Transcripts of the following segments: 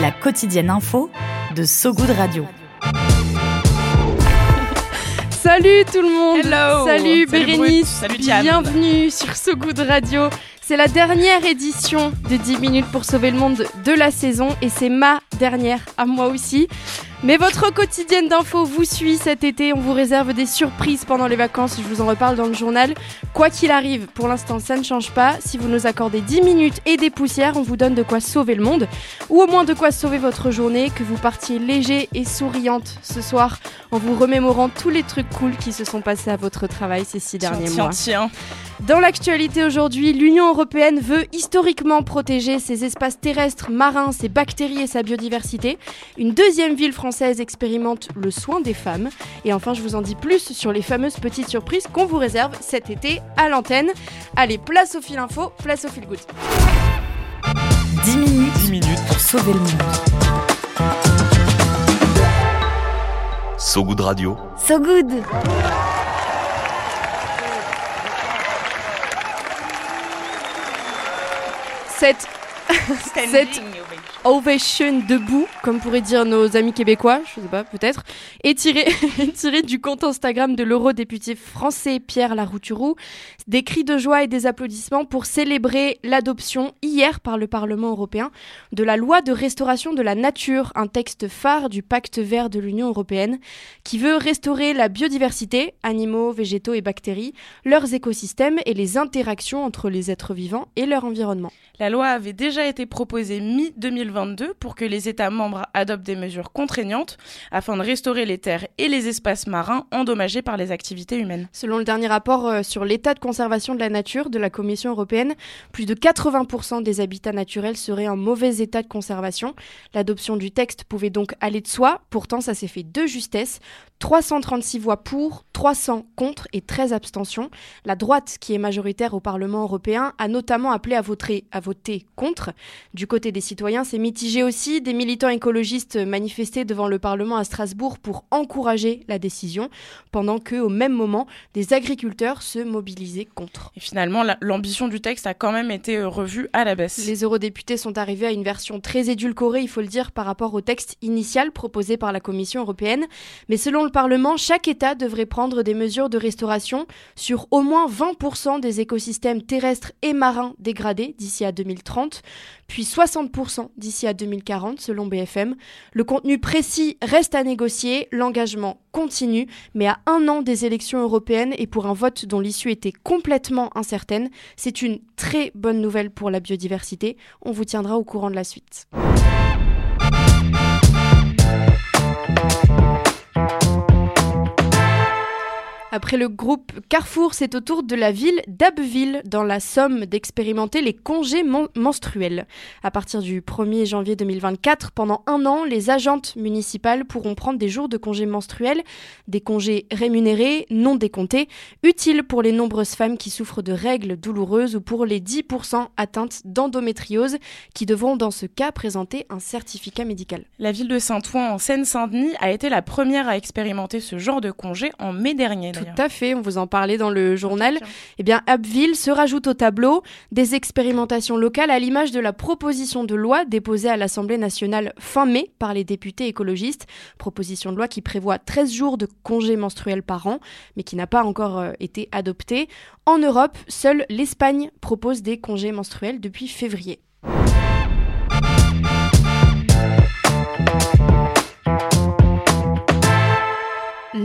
La quotidienne info de So Good Radio. Salut tout le monde. Hello. Salut, Bérénice. Salut Diane. Bienvenue sur So Good Radio. C'est la dernière édition de 10 minutes pour sauver le monde de la saison et c'est ma dernière à moi aussi. Mais votre quotidienne d'infos vous suit cet été. On vous réserve des surprises pendant les vacances. Je vous en reparle dans le journal. Quoi qu'il arrive, pour l'instant, ça ne change pas. Si vous nous accordez 10 minutes et des poussières, on vous donne de quoi sauver le monde. Ou au moins de quoi sauver votre journée. Que vous partiez léger et souriante ce soir en vous remémorant tous les trucs cool qui se sont passés à votre travail ces six derniers tiens, mois. Tiens. Dans l'actualité aujourd'hui, l'Union européenne veut historiquement protéger ses espaces terrestres, marins, ses bactéries et sa biodiversité. Une deuxième ville française expérimente le soin des femmes. Et enfin, je vous en dis plus sur les fameuses petites surprises qu'on vous réserve cet été à l'antenne. Allez, place au fil info, place au fil good. 10 minutes, 10 minutes pour sauver le monde. So Good Radio. So Good cette ovation debout, comme pourraient dire nos amis québécois, je sais pas, peut-être, est tirée, tiré du compte Instagram de l'eurodéputé français Pierre Larouturou. Des cris de joie et des applaudissements pour célébrer l'adoption hier par le Parlement européen de la loi de restauration de la nature, un texte phare du pacte vert de l'Union européenne qui veut restaurer la biodiversité, animaux, végétaux et bactéries, leurs écosystèmes et les interactions entre les êtres vivants et leur environnement. La loi avait déjà été proposée mi-2022 pour que les États membres adoptent des mesures contraignantes afin de restaurer les terres et les espaces marins endommagés par les activités humaines. Selon le dernier rapport euh, sur l'état de conservation de la nature de la Commission européenne, plus de 80% des habitats naturels seraient en mauvais état de conservation. L'adoption du texte pouvait donc aller de soi, pourtant ça s'est fait de justesse. 336 voix pour, 300 contre et 13 abstentions. La droite, qui est majoritaire au Parlement européen, a notamment appelé à voter, à voter contre. Du côté des citoyens, c'est mitigé aussi. Des militants écologistes manifestaient devant le Parlement à Strasbourg pour encourager la décision, pendant que, au même moment, des agriculteurs se mobilisaient contre. Et finalement, l'ambition du texte a quand même été euh, revue à la baisse. Les eurodéputés sont arrivés à une version très édulcorée, il faut le dire, par rapport au texte initial proposé par la Commission européenne. Mais selon le Parlement, chaque État devrait prendre des mesures de restauration sur au moins 20% des écosystèmes terrestres et marins dégradés d'ici à 2030, puis 60% d'ici à 2040 selon BFM. Le contenu précis reste à négocier, l'engagement continue, mais à un an des élections européennes et pour un vote dont l'issue était complètement incertaine, c'est une très bonne nouvelle pour la biodiversité. On vous tiendra au courant de la suite. Après le groupe Carrefour, c'est au tour de la ville d'Abbeville, dans la Somme, d'expérimenter les congés menstruels. À partir du 1er janvier 2024, pendant un an, les agentes municipales pourront prendre des jours de congés menstruels, des congés rémunérés, non décomptés, utiles pour les nombreuses femmes qui souffrent de règles douloureuses ou pour les 10% atteintes d'endométriose qui devront dans ce cas présenter un certificat médical. La ville de Saint-Ouen en Seine-Saint-Denis a été la première à expérimenter ce genre de congé en mai dernier. Tout à fait, on vous en parlait dans le journal. Eh bien, Abbeville se rajoute au tableau des expérimentations locales à l'image de la proposition de loi déposée à l'Assemblée nationale fin mai par les députés écologistes. Proposition de loi qui prévoit 13 jours de congés menstruels par an, mais qui n'a pas encore euh, été adoptée. En Europe, seule l'Espagne propose des congés menstruels depuis février.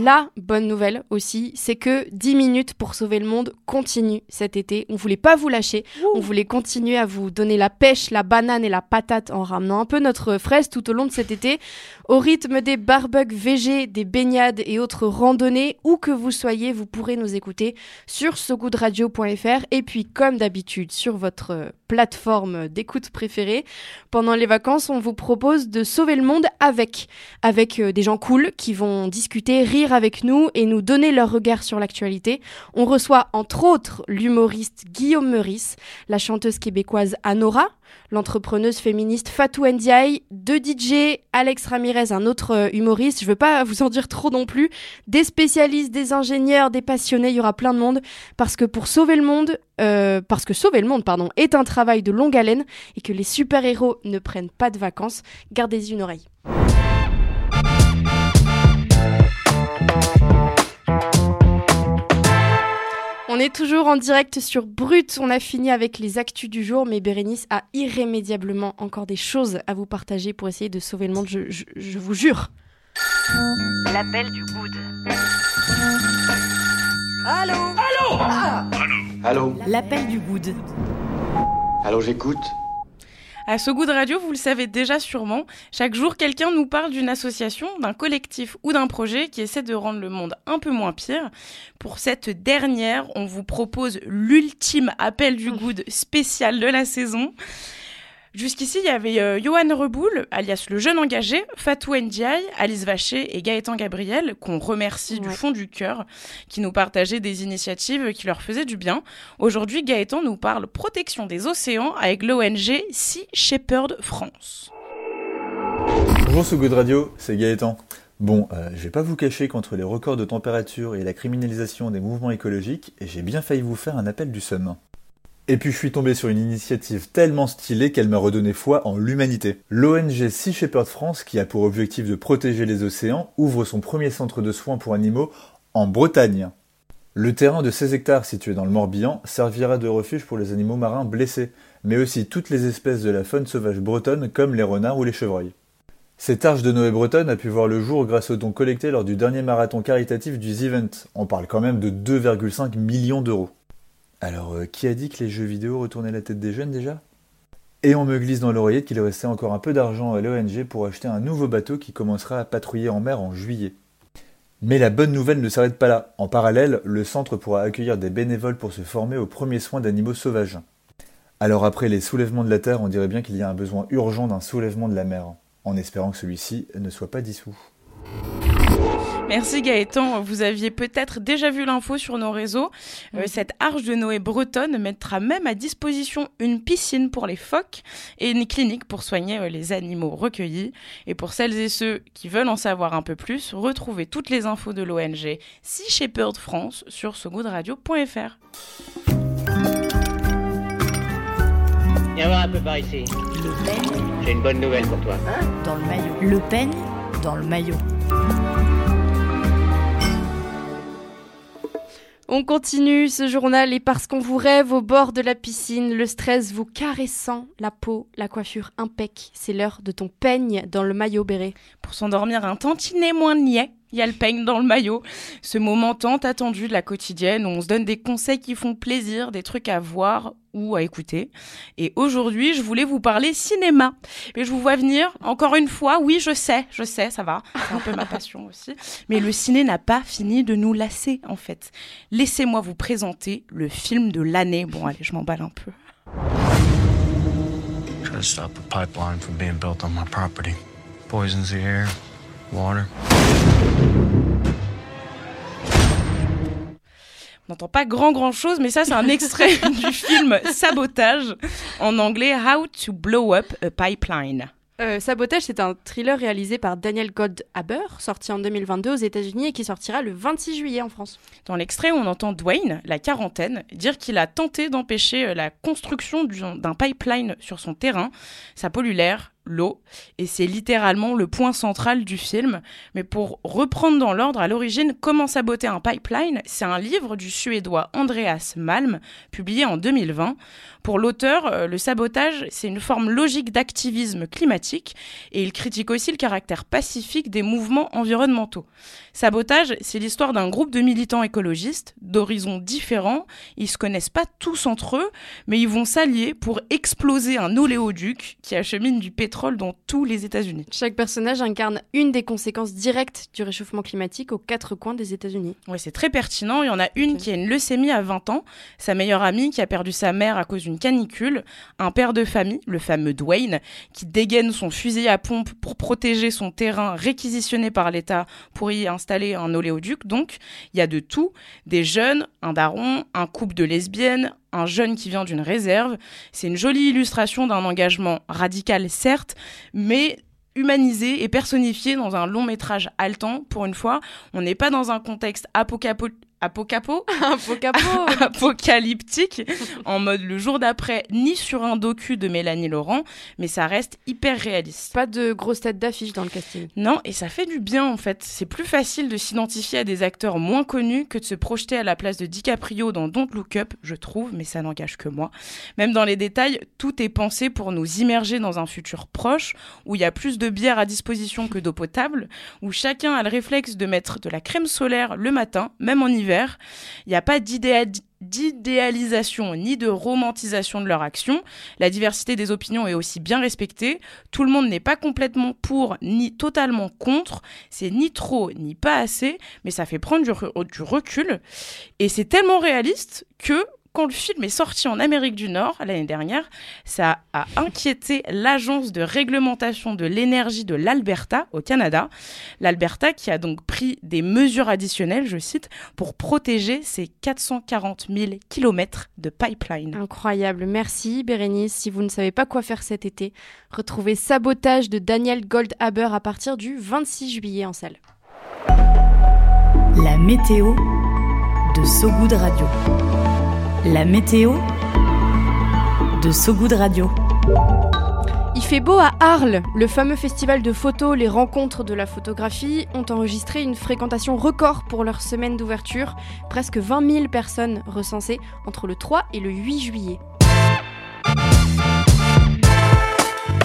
La bonne nouvelle aussi, c'est que 10 minutes pour sauver le monde continue cet été. On voulait pas vous lâcher, on voulait continuer à vous donner la pêche, la banane et la patate en ramenant un peu notre fraise tout au long de cet été. Au rythme des barbecues VG, des baignades et autres randonnées, où que vous soyez, vous pourrez nous écouter sur sogoodradio.fr et puis comme d'habitude sur votre plateforme d'écoute préférée. Pendant les vacances, on vous propose de sauver le monde avec, avec euh, des gens cool qui vont discuter, rire avec nous et nous donner leur regard sur l'actualité. On reçoit entre autres l'humoriste Guillaume Meurice, la chanteuse québécoise Anora, l'entrepreneuse féministe Fatou Ndiaye, deux DJ, Alex Ramirez, un autre euh, humoriste, je veux pas vous en dire trop non plus, des spécialistes, des ingénieurs, des passionnés, il y aura plein de monde, parce que pour sauver le monde, euh, parce que sauver le monde, pardon, est un travail de longue haleine et que les super-héros ne prennent pas de vacances, gardez-y une oreille. On est toujours en direct sur Brut. On a fini avec les actus du jour, mais Bérénice a irrémédiablement encore des choses à vous partager pour essayer de sauver le monde, je, je- je vous jure. L'appel du good. Allô? L'appel du good. Allô, j'écoute À ce goût de radio, vous le savez déjà sûrement, chaque jour quelqu'un nous parle d'une association, d'un collectif ou d'un projet qui essaie de rendre le monde un peu moins pire. Pour cette dernière, on vous propose l'ultime appel du good spécial de la saison. Jusqu'ici, il y avait euh, Johan Reboul, alias le jeune engagé, Fatou Ndiaye, Alice Vacher et Gaëtan Gabriel, qu'on remercie du fond du cœur, qui nous partageaient des initiatives qui leur faisaient du bien. Aujourd'hui, Gaëtan nous parle protection des océans avec l'ONG Sea Shepherd France. Bonjour ce Good Radio, c'est Gaëtan. Bon, euh, je vais pas vous cacher qu'entre les records de température et la criminalisation des mouvements écologiques, j'ai bien failli vous faire un appel du seum. Et puis je suis tombé sur une initiative tellement stylée qu'elle m'a redonné foi en l'humanité. L'ONG Sea Shepherd France, qui a pour objectif de protéger les océans, ouvre son premier centre de soins pour animaux en Bretagne. Le terrain de 16 hectares situé dans le Morbihan servira de refuge pour les animaux marins blessés, mais aussi toutes les espèces de la faune sauvage bretonne comme les renards ou les chevreuils. Cette arche de Noé bretonne a pu voir le jour grâce aux dons collectés lors du dernier marathon caritatif du The Event. On parle quand même de 2,5 millions d'euros. Alors, euh, qui a dit que les jeux vidéo retournaient la tête des jeunes déjà? Et on me glisse dans l'oreillette qu'il restait encore un peu d'argent à l'ONG pour acheter un nouveau bateau qui commencera à patrouiller en mer en juillet. Mais la bonne nouvelle ne s'arrête pas là. En parallèle, le centre pourra accueillir des bénévoles pour se former aux premiers soins d'animaux sauvages. Alors après les soulèvements de la Terre, on dirait bien qu'il y a un besoin urgent d'un soulèvement de la mer, en espérant que celui-ci ne soit pas dissous. Merci Gaëtan. Vous aviez peut-être déjà vu l'info sur nos réseaux. Euh, cette arche de Noé bretonne mettra même à disposition une piscine pour les phoques et une clinique pour soigner euh, les animaux recueillis. Et pour celles et ceux qui veulent en savoir un peu plus, retrouvez toutes les infos de l'ONG Sea Shepherd France sur sogoodradio.fr. Viens voir un peu par ici. Le peigne J'ai une bonne nouvelle pour toi. dans le maillot. Le peigne dans le maillot. On continue ce journal et parce qu'on vous rêve au bord de la piscine, le stress vous caressant la peau, la coiffure impec, c'est l'heure de ton peigne dans le maillot béret. Pour s'endormir un tantinet moins niais, il y a le peigne dans le maillot. Ce moment tant attendu de la quotidienne où on se donne des conseils qui font plaisir, des trucs à voir ou à écouter. Et aujourd'hui, je voulais vous parler cinéma. Mais je vous vois venir, encore une fois, oui, je sais, je sais, ça va. C'est un peu ma passion aussi. Mais le ciné n'a pas fini de nous lasser, en fait. Laissez-moi vous présenter le film de l'année. Bon, allez, je m'emballe un peu. To stop a pipeline from being built on my property. Poisons the air, water. On n'entend pas grand grand chose, mais ça c'est un extrait du film Sabotage, en anglais How to Blow Up a Pipeline. Euh, Sabotage, c'est un thriller réalisé par Daniel Goldhaber, sorti en 2022 aux États-Unis et qui sortira le 26 juillet en France. Dans l'extrait, on entend Dwayne, la quarantaine, dire qu'il a tenté d'empêcher euh, la construction du- d'un pipeline sur son terrain. Ça pollue l'air, l'eau, et c'est littéralement le point central du film. Mais pour reprendre dans l'ordre, à l'origine, Comment saboter un pipeline, c'est un livre du Suédois Andreas Malm, publié en 2020. Pour l'auteur, euh, le sabotage, c'est une forme logique d'activisme climatique, et il critique aussi le caractère pacifique des mouvements environnementaux. Sabotage, c'est l'histoire d'un groupe de militants écologistes d'horizons différents. Ils se connaissent pas tous entre eux, mais ils vont s'allier pour exploser un oléoduc qui achemine du pétrole dans tous les États-Unis. Chaque personnage incarne une des conséquences directes du réchauffement climatique aux quatre coins des États-Unis. Ouais, c'est très pertinent. Il y en a une qui a une leucémie à 20 ans, sa meilleure amie qui a perdu sa mère à cause d'une canicule, un père de famille, le fameux Dwayne, qui dégaine son fusil à pompe pour protéger son terrain réquisitionné par l'État pour y installer un oléoduc. Donc, il y a de tout, des jeunes, un daron, un couple de lesbiennes, un jeune qui vient d'une réserve. C'est une jolie illustration d'un engagement radical, certes, mais humanisé et personnifié dans un long métrage haletant. Pour une fois, on n'est pas dans un contexte apocalyptique apocapo, apocalyptique, en mode le jour d'après, ni sur un docu de Mélanie Laurent, mais ça reste hyper réaliste. Pas de grosses têtes d'affiche dans le casting. Non, et ça fait du bien en fait. C'est plus facile de s'identifier à des acteurs moins connus que de se projeter à la place de DiCaprio dans Don't Look Up, je trouve, mais ça n'engage que moi. Même dans les détails, tout est pensé pour nous immerger dans un futur proche, où il y a plus de bière à disposition que d'eau potable, où chacun a le réflexe de mettre de la crème solaire le matin, même en hiver il n'y a pas d'idéalisation ni de romantisation de leur action. La diversité des opinions est aussi bien respectée. Tout le monde n'est pas complètement pour ni totalement contre. C'est ni trop ni pas assez, mais ça fait prendre du, recul. Et c'est tellement réaliste que quand le film est sorti en Amérique du Nord l'année dernière, ça a inquiété l'agence de réglementation de l'énergie de l'Alberta au Canada. L'Alberta qui a donc pris des mesures additionnelles, je cite, pour protéger ses 440 000 kilomètres de pipeline. Incroyable. Merci Bérénice. Si vous ne savez pas quoi faire cet été, retrouvez Sabotage de Daniel Goldhaber à partir du 26 juillet en salle. La météo de Sogoud Radio. La météo de Sogoud Radio. Il fait beau à Arles. Le fameux festival de photos, les rencontres de la photographie ont enregistré une fréquentation record pour leur semaine d'ouverture. Presque 20 000 personnes recensées entre le 3 et le 8 juillet.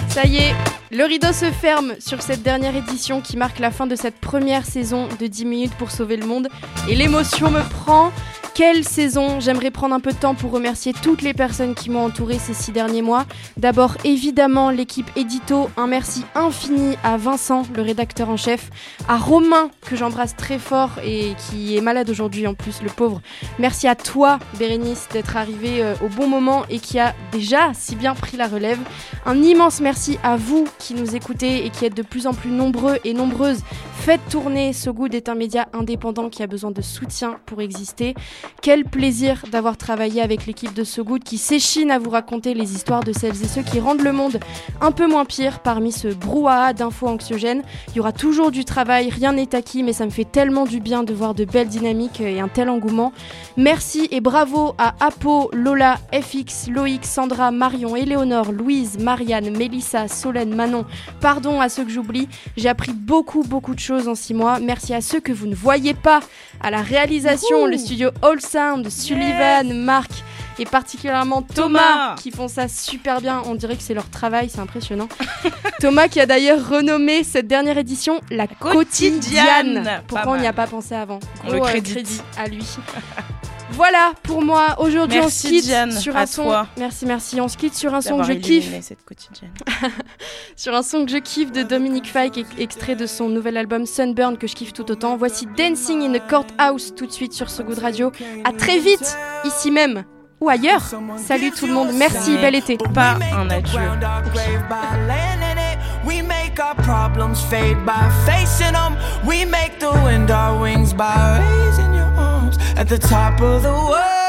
Ça y est, le rideau se ferme sur cette dernière édition qui marque la fin de cette première saison de 10 minutes pour sauver le monde. Et l'émotion me prend. Quelle saison J'aimerais prendre un peu de temps pour remercier toutes les personnes qui m'ont entouré ces six derniers mois. D'abord, évidemment, l'équipe édito. Un merci infini à Vincent, le rédacteur en chef, à Romain, que j'embrasse très fort et qui est malade aujourd'hui en plus, le pauvre. Merci à toi, Bérénice, d'être arrivé euh, au bon moment et qui a déjà si bien pris la relève. Un immense merci à vous qui nous écoutez et qui êtes de plus en plus nombreux et nombreuses. Faites tourner Good est un média indépendant qui a besoin de soutien pour exister. Quel plaisir d'avoir travaillé avec l'équipe de Good qui s'échine à vous raconter les histoires de celles et ceux qui rendent le monde un peu moins pire parmi ce brouhaha d'infos anxiogènes. Il y aura toujours du travail, rien n'est acquis, mais ça me fait tellement du bien de voir de belles dynamiques et un tel engouement. Merci et bravo à Apo, Lola, FX, Loïc, Sandra, Marion, Éléonore, Louise, Marianne, Mélissa, Solène, Manon. Pardon à ceux que j'oublie, j'ai appris beaucoup, beaucoup de choses en six mois. Merci à ceux que vous ne voyez pas, à la réalisation, le studio All Sound, Sullivan, Marc et particulièrement Thomas, qui font ça super bien. On dirait que c'est leur travail, c'est impressionnant. Thomas qui a d'ailleurs renommé cette dernière édition la quotidienne. Pourquoi on n'y a pas pensé avant? On le euh, crédit à lui. Voilà pour moi. Aujourd'hui, on se quitte sur à un son. toi. Merci, merci. On se quitte sur un son que je kiffe. cette quotidienne. Sur un son que je kiffe de Dominic Fike, ex- extrait de son nouvel album Sunburn que je kiffe tout autant. Voici Dancing in the Courthouse tout de suite sur So Good Radio. À très vite, ici même ou ailleurs. Salut tout le monde. Merci, bel été. Pas un adieu. We make our problems fade by facing them. We make the wind our wings by raising your arms at the top of the world.